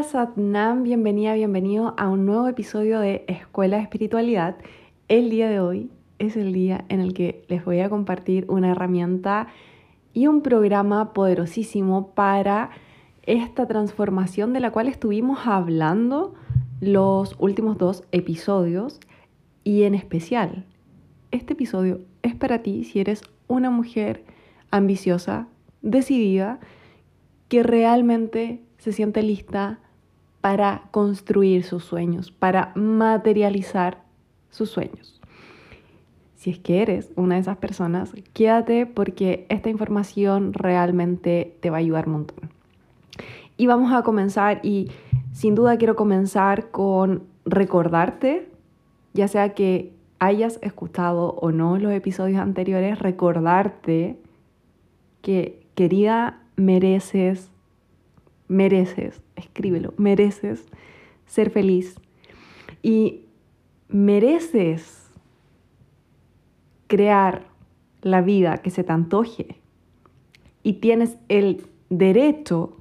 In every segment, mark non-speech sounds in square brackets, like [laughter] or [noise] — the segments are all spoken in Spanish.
Hola Satnam, bienvenida, bienvenido a un nuevo episodio de Escuela de Espiritualidad. El día de hoy es el día en el que les voy a compartir una herramienta y un programa poderosísimo para esta transformación de la cual estuvimos hablando los últimos dos episodios y en especial este episodio es para ti si eres una mujer ambiciosa, decidida, que realmente se siente lista para construir sus sueños, para materializar sus sueños. Si es que eres una de esas personas, quédate porque esta información realmente te va a ayudar un montón. Y vamos a comenzar y sin duda quiero comenzar con recordarte, ya sea que hayas escuchado o no los episodios anteriores, recordarte que querida mereces mereces, escríbelo, mereces ser feliz. Y mereces crear la vida que se te antoje. Y tienes el derecho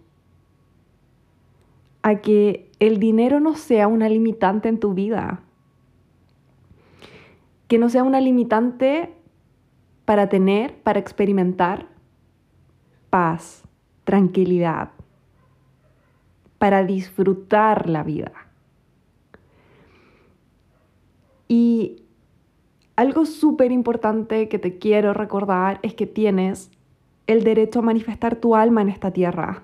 a que el dinero no sea una limitante en tu vida, que no sea una limitante para tener, para experimentar paz, tranquilidad, para disfrutar la vida. Y algo súper importante que te quiero recordar es que tienes el derecho a manifestar tu alma en esta tierra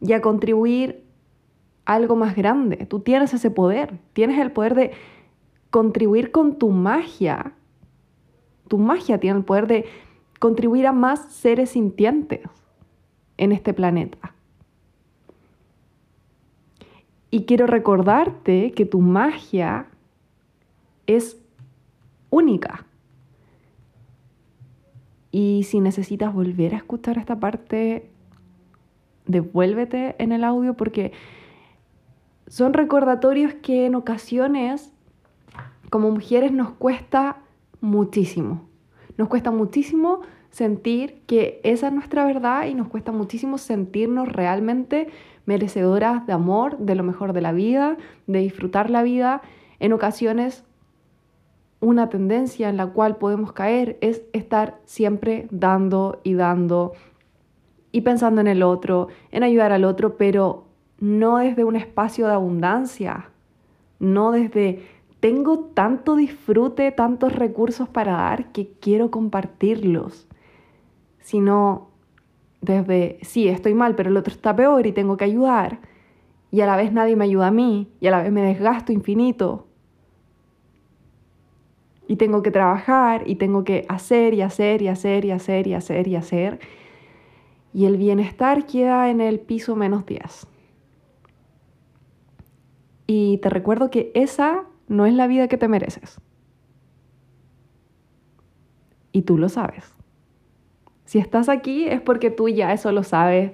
y a contribuir a algo más grande. Tú tienes ese poder, tienes el poder de contribuir con tu magia. Tu magia tiene el poder de contribuir a más seres sintientes en este planeta. Y quiero recordarte que tu magia es única. Y si necesitas volver a escuchar esta parte, devuélvete en el audio porque son recordatorios que en ocasiones como mujeres nos cuesta muchísimo. Nos cuesta muchísimo sentir que esa es nuestra verdad y nos cuesta muchísimo sentirnos realmente merecedoras de amor, de lo mejor de la vida, de disfrutar la vida. En ocasiones, una tendencia en la cual podemos caer es estar siempre dando y dando y pensando en el otro, en ayudar al otro, pero no desde un espacio de abundancia, no desde tengo tanto disfrute, tantos recursos para dar que quiero compartirlos, sino desde, sí, estoy mal, pero el otro está peor y tengo que ayudar, y a la vez nadie me ayuda a mí, y a la vez me desgasto infinito. Y tengo que trabajar, y tengo que hacer y hacer y hacer y hacer y hacer y hacer. Y el bienestar queda en el piso menos 10. Y te recuerdo que esa no es la vida que te mereces. Y tú lo sabes. Si estás aquí es porque tú ya eso lo sabes.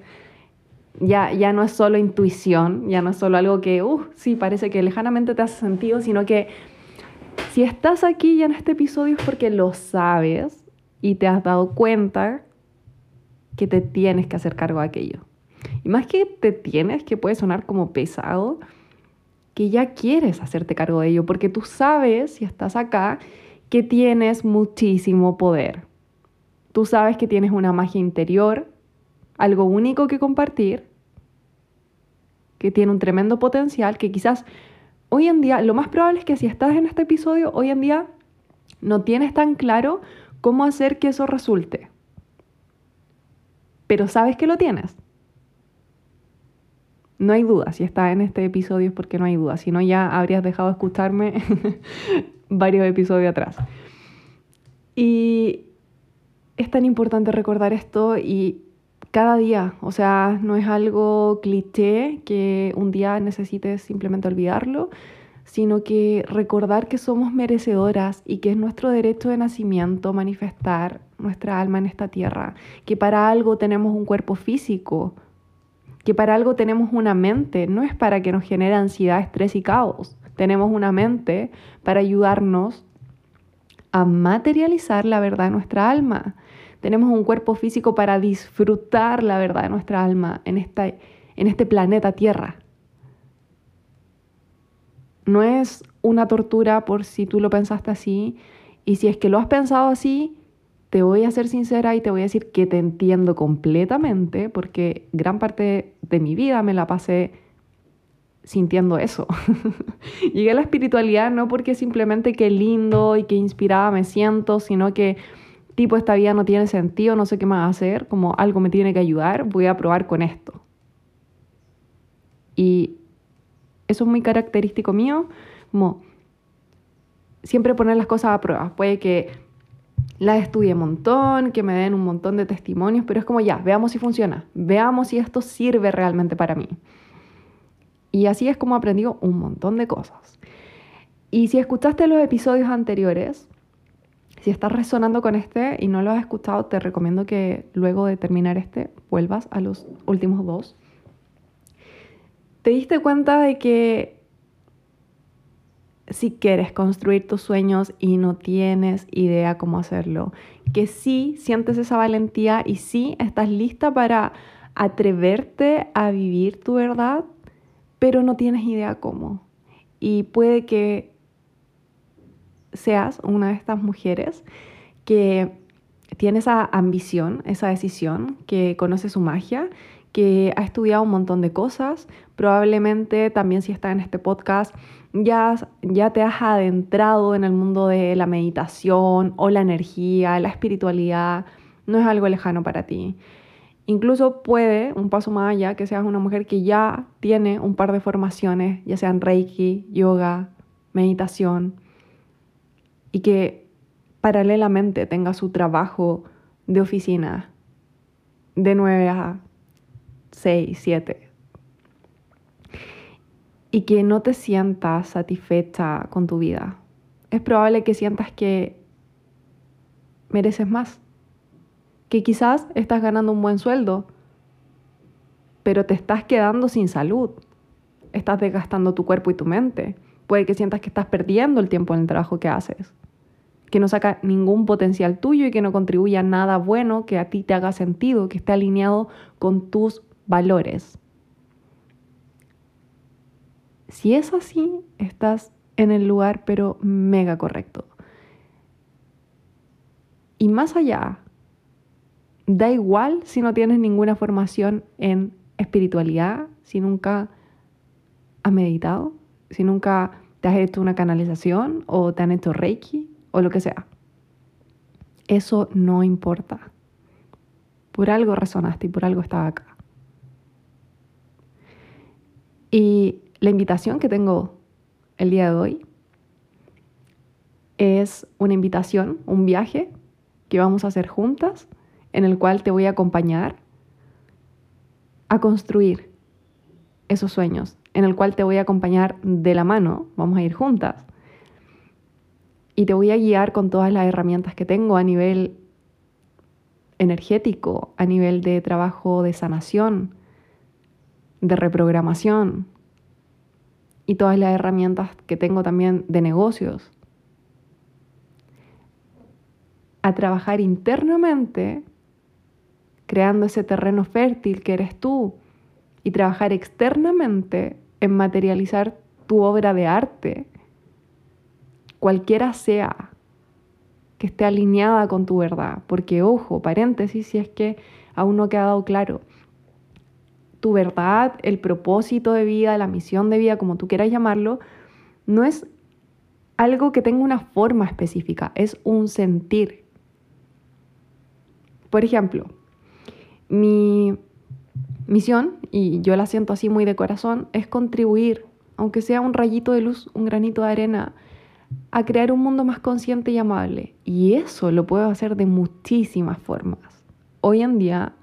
Ya, ya no es solo intuición, ya no es solo algo que, uh, sí, parece que lejanamente te hace sentido, sino que si estás aquí ya en este episodio es porque lo sabes y te has dado cuenta que te tienes que hacer cargo de aquello. Y más que te tienes, que puede sonar como pesado, que ya quieres hacerte cargo de ello, porque tú sabes, si estás acá, que tienes muchísimo poder. Tú sabes que tienes una magia interior, algo único que compartir, que tiene un tremendo potencial, que quizás hoy en día, lo más probable es que si estás en este episodio, hoy en día no tienes tan claro cómo hacer que eso resulte. Pero sabes que lo tienes. No hay duda, si estás en este episodio es porque no hay duda, si no ya habrías dejado de escucharme [laughs] varios episodios atrás. Y es tan importante recordar esto y cada día, o sea, no es algo cliché que un día necesites simplemente olvidarlo, sino que recordar que somos merecedoras y que es nuestro derecho de nacimiento manifestar nuestra alma en esta tierra, que para algo tenemos un cuerpo físico, que para algo tenemos una mente, no es para que nos genere ansiedad, estrés y caos, tenemos una mente para ayudarnos a materializar la verdad de nuestra alma. Tenemos un cuerpo físico para disfrutar la verdad de nuestra alma en esta, en este planeta Tierra. No es una tortura por si tú lo pensaste así. Y si es que lo has pensado así, te voy a ser sincera y te voy a decir que te entiendo completamente porque gran parte de mi vida me la pasé sintiendo eso. [laughs] Llegué a la espiritualidad no porque simplemente qué lindo y qué inspirada me siento, sino que tipo esta vida no tiene sentido, no sé qué más hacer, como algo me tiene que ayudar, voy a probar con esto. Y eso es muy característico mío, como siempre poner las cosas a prueba. Puede que las estudie un montón, que me den un montón de testimonios, pero es como ya, veamos si funciona, veamos si esto sirve realmente para mí. Y así es como aprendí un montón de cosas. Y si escuchaste los episodios anteriores, si estás resonando con este y no lo has escuchado, te recomiendo que luego de terminar este vuelvas a los últimos dos. Te diste cuenta de que si quieres construir tus sueños y no tienes idea cómo hacerlo, que sí sientes esa valentía y sí estás lista para atreverte a vivir tu verdad, pero no tienes idea cómo. Y puede que seas una de estas mujeres que tiene esa ambición, esa decisión, que conoce su magia, que ha estudiado un montón de cosas. Probablemente también si está en este podcast ya, ya te has adentrado en el mundo de la meditación o la energía, la espiritualidad. No es algo lejano para ti. Incluso puede, un paso más allá, que seas una mujer que ya tiene un par de formaciones, ya sean Reiki, yoga, meditación, y que paralelamente tenga su trabajo de oficina de 9 a 6, 7. Y que no te sientas satisfecha con tu vida. Es probable que sientas que mereces más que quizás estás ganando un buen sueldo, pero te estás quedando sin salud, estás desgastando tu cuerpo y tu mente. Puede que sientas que estás perdiendo el tiempo en el trabajo que haces, que no saca ningún potencial tuyo y que no contribuye a nada bueno que a ti te haga sentido, que esté alineado con tus valores. Si es así, estás en el lugar pero mega correcto. Y más allá Da igual si no tienes ninguna formación en espiritualidad, si nunca has meditado, si nunca te has hecho una canalización o te han hecho reiki o lo que sea. Eso no importa. Por algo resonaste y por algo estaba acá. Y la invitación que tengo el día de hoy es una invitación, un viaje que vamos a hacer juntas en el cual te voy a acompañar a construir esos sueños, en el cual te voy a acompañar de la mano, vamos a ir juntas, y te voy a guiar con todas las herramientas que tengo a nivel energético, a nivel de trabajo de sanación, de reprogramación, y todas las herramientas que tengo también de negocios, a trabajar internamente creando ese terreno fértil que eres tú y trabajar externamente en materializar tu obra de arte, cualquiera sea, que esté alineada con tu verdad. Porque, ojo, paréntesis, si es que aún no ha quedado claro, tu verdad, el propósito de vida, la misión de vida, como tú quieras llamarlo, no es algo que tenga una forma específica, es un sentir. Por ejemplo, mi misión, y yo la siento así muy de corazón, es contribuir, aunque sea un rayito de luz, un granito de arena, a crear un mundo más consciente y amable. Y eso lo puedo hacer de muchísimas formas. Hoy en día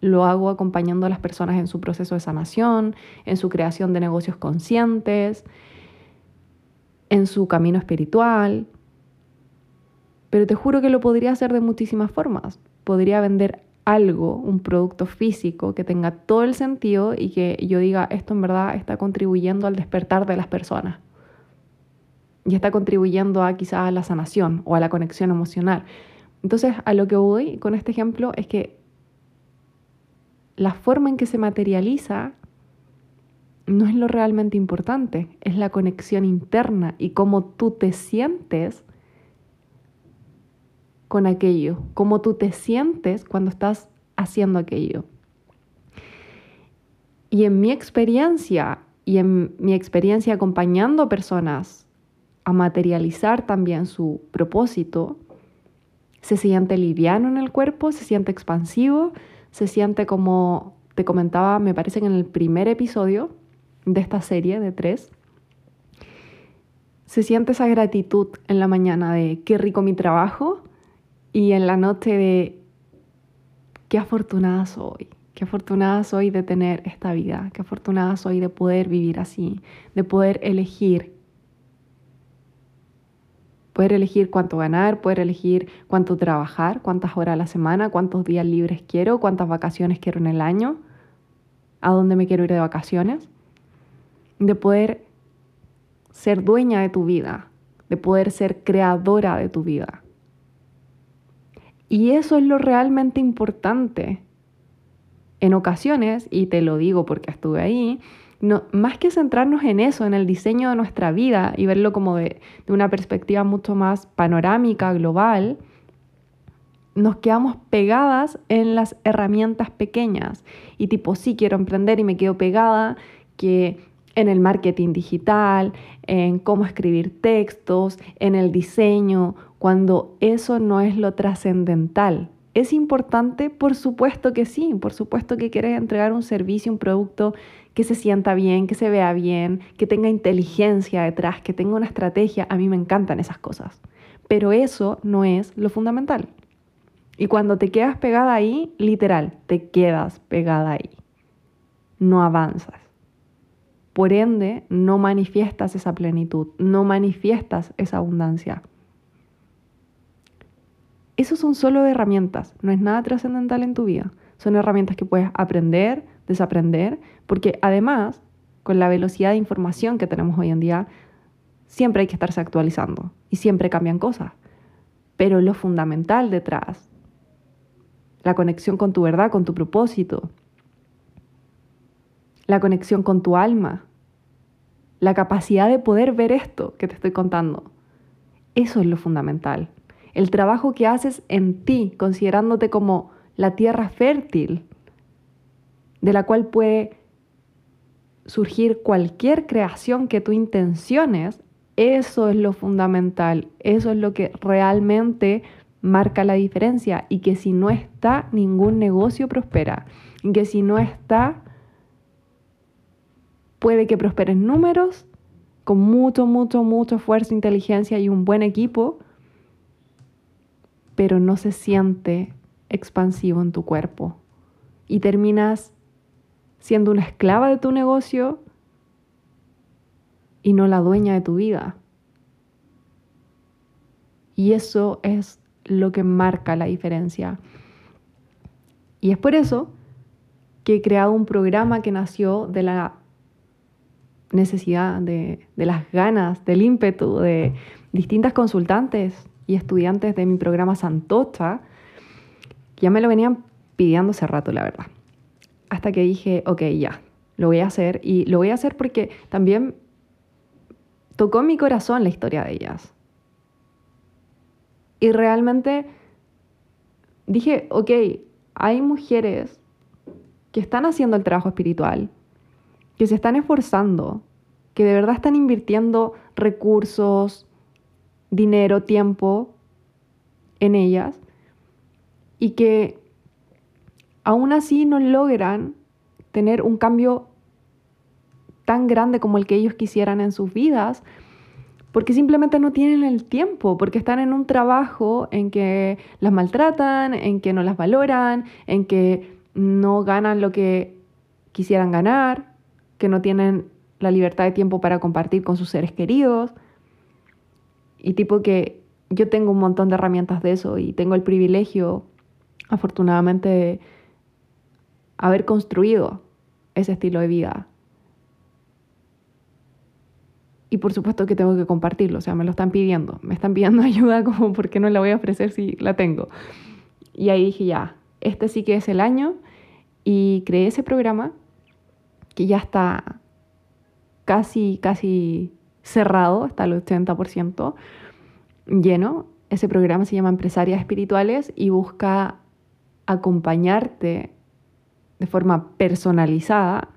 lo hago acompañando a las personas en su proceso de sanación, en su creación de negocios conscientes, en su camino espiritual. Pero te juro que lo podría hacer de muchísimas formas. Podría vender algo, un producto físico que tenga todo el sentido y que yo diga, esto en verdad está contribuyendo al despertar de las personas. Y está contribuyendo a quizás a la sanación o a la conexión emocional. Entonces, a lo que voy con este ejemplo es que la forma en que se materializa no es lo realmente importante, es la conexión interna y cómo tú te sientes con aquello, cómo tú te sientes cuando estás haciendo aquello. Y en mi experiencia, y en mi experiencia acompañando personas a materializar también su propósito, se siente liviano en el cuerpo, se siente expansivo, se siente como te comentaba, me parece que en el primer episodio de esta serie de tres, se siente esa gratitud en la mañana de qué rico mi trabajo y en la noche de qué afortunada soy, qué afortunada soy de tener esta vida, qué afortunada soy de poder vivir así, de poder elegir. Poder elegir cuánto ganar, poder elegir cuánto trabajar, cuántas horas a la semana, cuántos días libres quiero, cuántas vacaciones quiero en el año, a dónde me quiero ir de vacaciones. De poder ser dueña de tu vida, de poder ser creadora de tu vida. Y eso es lo realmente importante. En ocasiones, y te lo digo porque estuve ahí, no, más que centrarnos en eso, en el diseño de nuestra vida y verlo como de, de una perspectiva mucho más panorámica, global, nos quedamos pegadas en las herramientas pequeñas. Y tipo, sí quiero emprender y me quedo pegada que en el marketing digital, en cómo escribir textos, en el diseño, cuando eso no es lo trascendental. ¿Es importante? Por supuesto que sí, por supuesto que quieres entregar un servicio, un producto que se sienta bien, que se vea bien, que tenga inteligencia detrás, que tenga una estrategia. A mí me encantan esas cosas. Pero eso no es lo fundamental. Y cuando te quedas pegada ahí, literal, te quedas pegada ahí. No avanzas. Por ende, no manifiestas esa plenitud, no manifiestas esa abundancia. Esos son solo herramientas, no es nada trascendental en tu vida. Son herramientas que puedes aprender, desaprender, porque además, con la velocidad de información que tenemos hoy en día, siempre hay que estarse actualizando y siempre cambian cosas. Pero lo fundamental detrás, la conexión con tu verdad, con tu propósito, la conexión con tu alma, la capacidad de poder ver esto que te estoy contando. Eso es lo fundamental. El trabajo que haces en ti, considerándote como la tierra fértil, de la cual puede surgir cualquier creación que tú intenciones, eso es lo fundamental, eso es lo que realmente marca la diferencia y que si no está, ningún negocio prospera. Y que si no está, puede que prosperen números con mucho, mucho, mucho esfuerzo, inteligencia y un buen equipo, pero no se siente expansivo en tu cuerpo. Y terminas siendo una esclava de tu negocio y no la dueña de tu vida. Y eso es lo que marca la diferencia. Y es por eso que he creado un programa que nació de la necesidad, de, las ganas, del ímpetu de distintas consultantes y estudiantes de mi programa Santocha, ya me lo venían pidiendo hace rato, la verdad. Hasta que dije, ok, ya, lo voy a hacer. Y lo voy a hacer porque también tocó mi corazón la historia de ellas. Y realmente dije, ok, hay mujeres que están haciendo el trabajo espiritual, que se están esforzando, que de verdad están invirtiendo recursos, dinero, tiempo en ellas y que aún así no logran tener un cambio tan grande como el que ellos quisieran en sus vidas porque simplemente no tienen el tiempo, porque están en un trabajo en que las maltratan, en que no las valoran, en que no ganan lo que quisieran ganar, que no tienen la libertad de tiempo para compartir con sus seres queridos. Y tipo que yo tengo un montón de herramientas de eso y tengo el privilegio, afortunadamente, de haber construido ese estilo de vida y por supuesto que tengo que compartirlo, o sea, me lo están pidiendo, me están pidiendo [laughs] ayuda como por qué no la voy a ofrecer si la tengo. Y ahí dije, ya, este sí que es el año y creé ese programa que ya está casi, casi cerrado, está el 80% lleno. Ese programa se llama Empresarias Espirituales y busca acompañarte de forma personalizada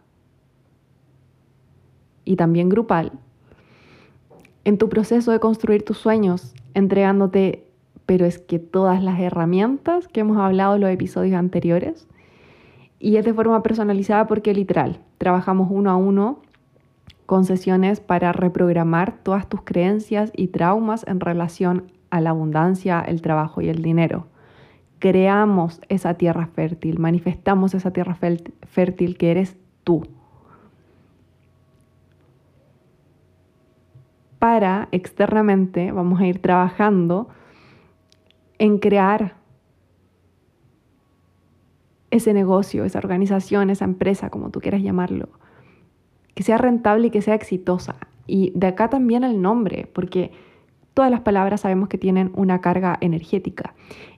y también grupal en tu proceso de construir tus sueños, entregándote, pero es que todas las herramientas que hemos hablado en los episodios anteriores, y es de forma personalizada porque literal, trabajamos uno a uno con sesiones para reprogramar todas tus creencias y traumas en relación a la abundancia, el trabajo y el dinero. Creamos esa tierra fértil, manifestamos esa tierra fértil que eres tú. Para externamente vamos a ir trabajando en crear ese negocio, esa organización, esa empresa, como tú quieras llamarlo, que sea rentable y que sea exitosa. Y de acá también el nombre, porque todas las palabras sabemos que tienen una carga energética.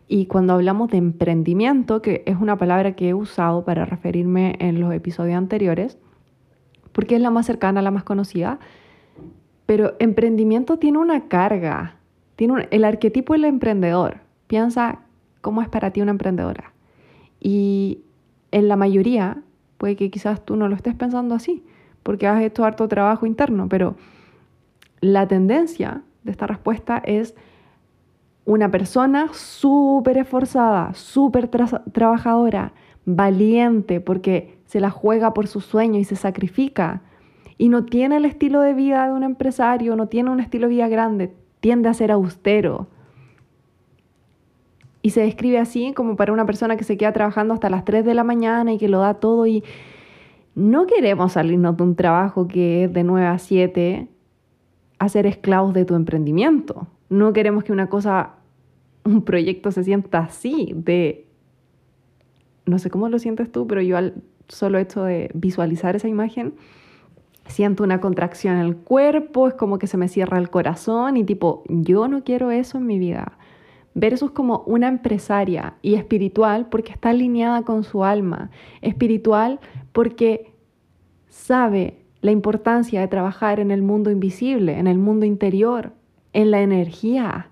Y cuando hablamos de emprendimiento, que es una palabra que he usado para referirme en los episodios anteriores, porque es la más cercana, la más conocida, pero emprendimiento tiene una carga, tiene el arquetipo del emprendedor. Piensa cómo es para ti una emprendedora. Y en la mayoría, puede que quizás tú no lo estés pensando así, porque has hecho harto trabajo interno, pero la tendencia de esta respuesta es una persona súper esforzada, súper trabajadora, valiente, porque se la juega por su sueño y se sacrifica. Y no tiene el estilo de vida de un empresario, no tiene un estilo de vida grande, tiende a ser austero, y se describe así como para una persona que se queda trabajando hasta las 3 de la mañana y que lo da todo y no queremos salirnos de un trabajo que es de 9 a 7 a ser esclavos de tu emprendimiento. No queremos que una cosa, un proyecto se sienta así, de, no sé cómo lo sientes tú, pero yo al solo hecho de visualizar esa imagen, siento una contracción en el cuerpo, es como que se me cierra el corazón y tipo, yo no quiero eso en mi vida versus como una empresaria y espiritual porque está alineada con su alma, espiritual porque sabe la importancia de trabajar en el mundo invisible, en el mundo interior, en la energía.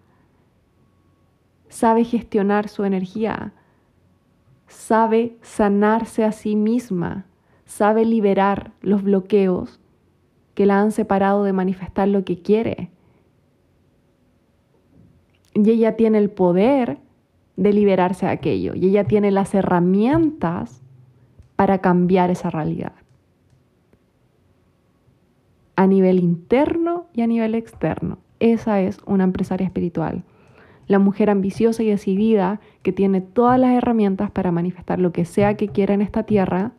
Sabe gestionar su energía, sabe sanarse a sí misma, sabe liberar los bloqueos que la han separado de manifestar lo que quiere y ella tiene el poder de liberarse de aquello. Y ella tiene las herramientas para cambiar esa realidad. A nivel interno y a nivel externo. Esa es una empresaria espiritual. La mujer ambiciosa y decidida que tiene todas las herramientas para manifestar lo que sea que quiera en esta tierra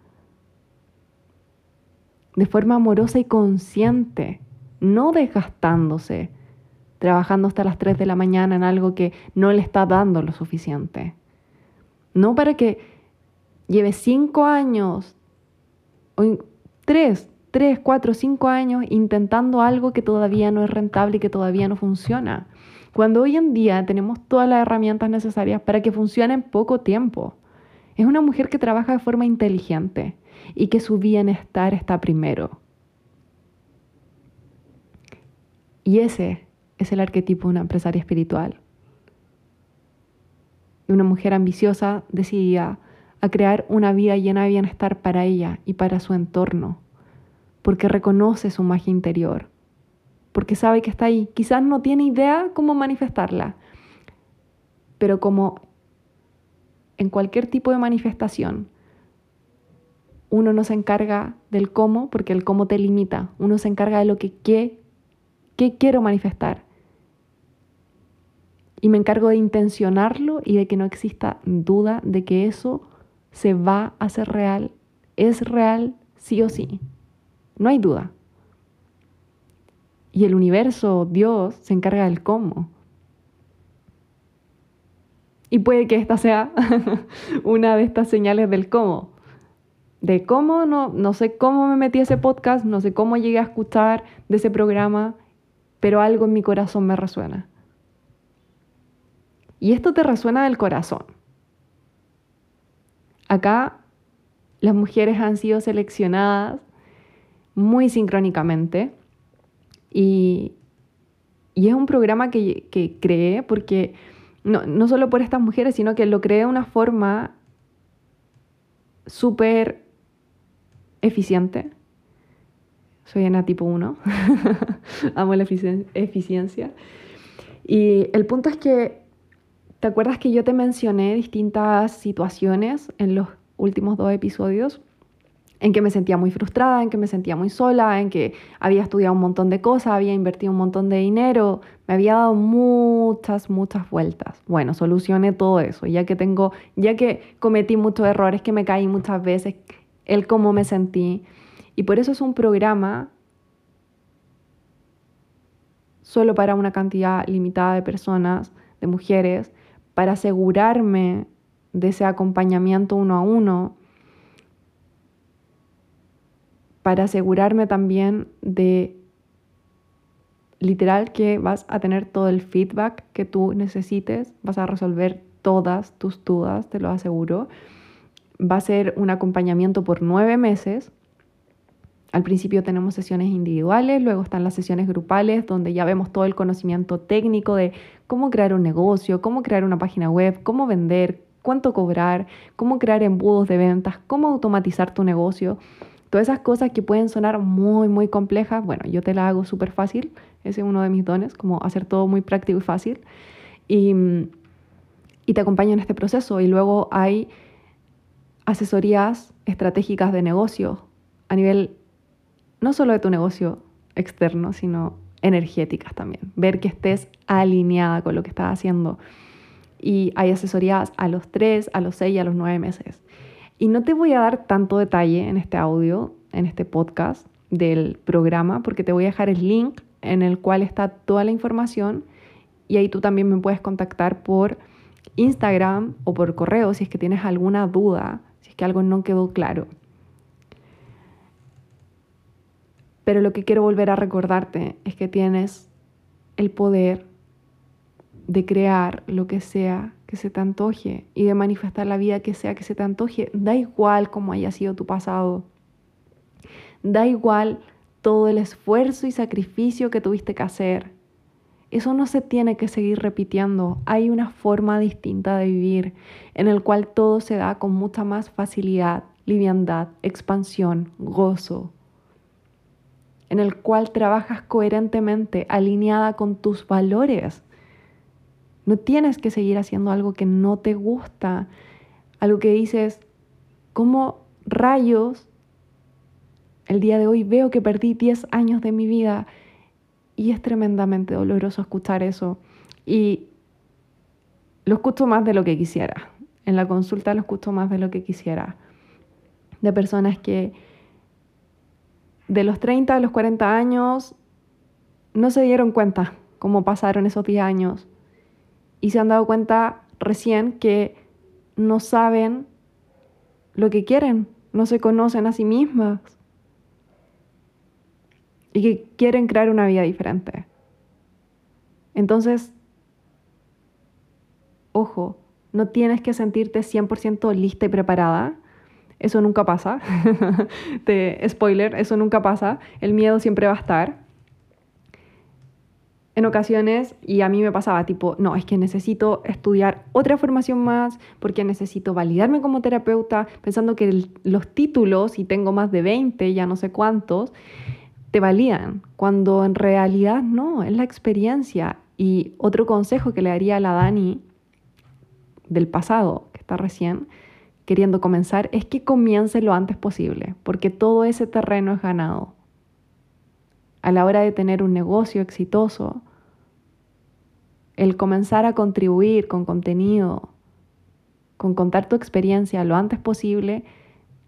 de forma amorosa y consciente, no desgastándose, trabajando hasta las 3 de la mañana en algo que no le está dando lo suficiente. No para que lleve 5 años, o 3, 3, 4, 5 años intentando algo que todavía no es rentable y que todavía no funciona. Cuando hoy en día tenemos todas las herramientas necesarias para que funcione en poco tiempo. Es una mujer que trabaja de forma inteligente y que su bienestar está primero. Y ese es el arquetipo de una empresaria espiritual. De una mujer ambiciosa, decidida a crear una vida llena de bienestar para ella y para su entorno, porque reconoce su magia interior, porque sabe que está ahí. Quizás no tiene idea cómo manifestarla, pero como en cualquier tipo de manifestación, uno no se encarga del cómo, porque el cómo te limita, uno se encarga de lo que, qué, quiero manifestar y me encargo de intencionarlo y de que no exista duda de que eso se va a hacer real. Es real sí o sí. No hay duda. Y el universo, Dios, se encarga del cómo. Y puede que esta sea [laughs] una de estas señales del cómo. De cómo, no, no sé cómo me metí ese podcast, no sé cómo llegué a escuchar de ese programa, pero algo en mi corazón me resuena. Y esto te resuena del corazón. Acá las mujeres han sido seleccionadas muy sincrónicamente. Y, es un programa que, que creé porque no, no, solo por estas mujeres, sino que lo creé de una forma súper eficiente. Soy Ana tipo 1. [laughs] Amo la eficiencia. Y el punto es que, ¿te acuerdas que yo te mencioné distintas situaciones en los últimos dos episodios? en que me sentía muy frustrada, en que me sentía muy sola, en que había estudiado un montón de cosas, había invertido un montón de dinero, me había dado muchas, muchas vueltas. Bueno, solucioné todo eso, ya que tengo, ya que cometí muchos errores, que me caí muchas veces, el cómo me sentí. Y por eso es un programa solo para una cantidad limitada de personas, de mujeres, para asegurarme de ese acompañamiento uno a uno, para asegurarme también de literal que vas a tener todo el feedback que tú necesites, vas a resolver todas tus dudas, te lo aseguro. Va a ser un acompañamiento por nueve meses. Al principio tenemos sesiones individuales, luego están las sesiones grupales, donde ya vemos todo el conocimiento técnico de cómo crear un negocio, cómo crear una página web, cómo vender, cuánto cobrar, cómo crear embudos de ventas, cómo automatizar tu negocio. Todas esas cosas que pueden sonar muy, muy complejas, bueno, yo te la hago súper fácil, ese es uno de mis dones, como hacer todo muy práctico y fácil. Y, y te acompaño en este proceso. Y luego hay asesorías estratégicas de negocio a nivel no solo de tu negocio externo, sino energéticas también. Ver que estés alineada con lo que estás haciendo. Y hay asesorías a los 3, a los 6 y a los 9 meses. Y no te voy a dar tanto detalle en este audio, en este podcast del programa, porque te voy a dejar el link en el cual está toda la información y ahí tú también me puedes contactar por Instagram o por correo si es que tienes alguna duda, si es que algo no quedó claro. Pero lo que quiero volver a recordarte es que tienes el poder de crear lo que sea que se te antoje y de manifestar la vida que sea que se te antoje. Da igual cómo haya sido tu pasado. Da igual todo el esfuerzo y sacrificio que tuviste que hacer. Eso no se tiene que seguir repitiendo. Hay una forma distinta de vivir en el cual todo se da con mucha más facilidad, liviandad, expansión, gozo. En el cual trabajas coherentemente, alineada con tus valores no tienes que seguir haciendo algo que no te gusta, algo que dices, ¿cómo rayos el día de hoy veo que perdí 10 años de mi vida? Y es tremendamente doloroso escuchar eso. Y lo escucho más de lo que quisiera. En la consulta lo escucho más de lo que quisiera. De personas que de los 30 a los 40 años no se dieron cuenta cómo pasaron esos 10 años y se han dado cuenta recién que no saben lo que quieren, no se conocen a sí mismas y que quieren crear una vida diferente. Entonces, ojo, no tienes que sentirte 100% lista y preparada. Eso nunca pasa. [laughs] Te, spoiler, eso nunca pasa. El miedo siempre va a estar en ocasiones, y a mí me pasaba tipo, no, es que necesito estudiar otra formación más porque necesito validarme como terapeuta, pensando que los títulos, y tengo más de 20, ya no sé cuántos, te validan, cuando en realidad no, es la experiencia. Y otro consejo que le daría a la Dani del pasado, que está recién queriendo comenzar, es que comience lo antes posible, porque todo ese terreno es ganado a la hora de tener un negocio exitoso, el comenzar a contribuir con contenido, con contar tu experiencia lo antes posible,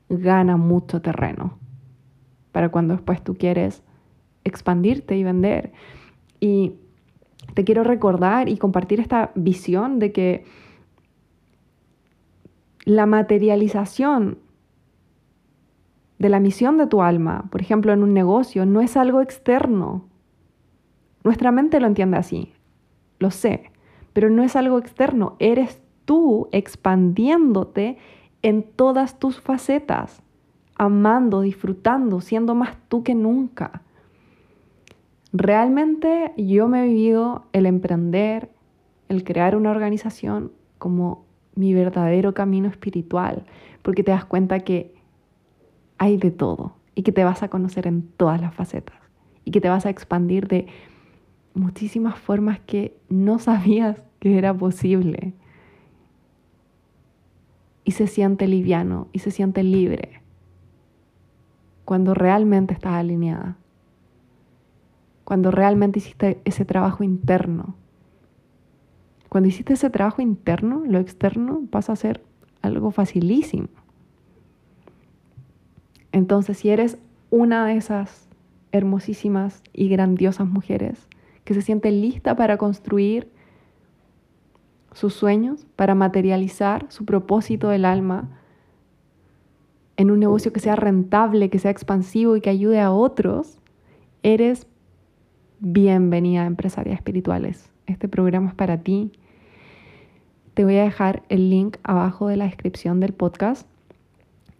gana mucho terreno para cuando después tú quieres expandirte y vender. Y te quiero recordar y compartir esta visión de que la materialización de la misión de tu alma, por ejemplo, en un negocio, no es algo externo. Nuestra mente lo entiende así, lo sé, pero no es algo externo, eres tú expandiéndote en todas tus facetas, amando, disfrutando, siendo más tú que nunca. Realmente yo me he vivido el emprender, el crear una organización como mi verdadero camino espiritual, porque te das cuenta que hay de todo y que te vas a conocer en todas las facetas y que te vas a expandir de muchísimas formas que no [laughs] sabías que era posible. Y se siente liviano y se siente libre cuando realmente estás alineada, cuando realmente hiciste ese trabajo interno. Cuando hiciste ese trabajo interno, lo externo pasa a ser algo facilísimo. Entonces, si eres una de esas hermosísimas y grandiosas mujeres que se siente lista para construir sus sueños, para materializar su propósito del alma en un negocio que sea rentable, que sea expansivo y que ayude a otros, eres bienvenida a Empresarias Espirituales. Este programa es para ti. Te voy a dejar el link abajo de la descripción del podcast.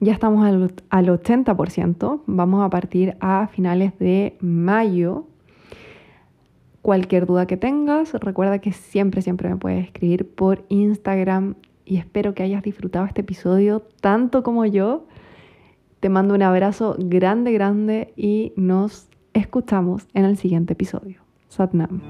Ya estamos al, al 80%. Vamos a partir a finales de mayo Cualquier duda que tengas, recuerda que siempre, siempre me puedes escribir por Instagram y espero que hayas disfrutado este episodio tanto como yo. Te mando un abrazo grande, grande y nos escuchamos en el siguiente episodio. Satnam.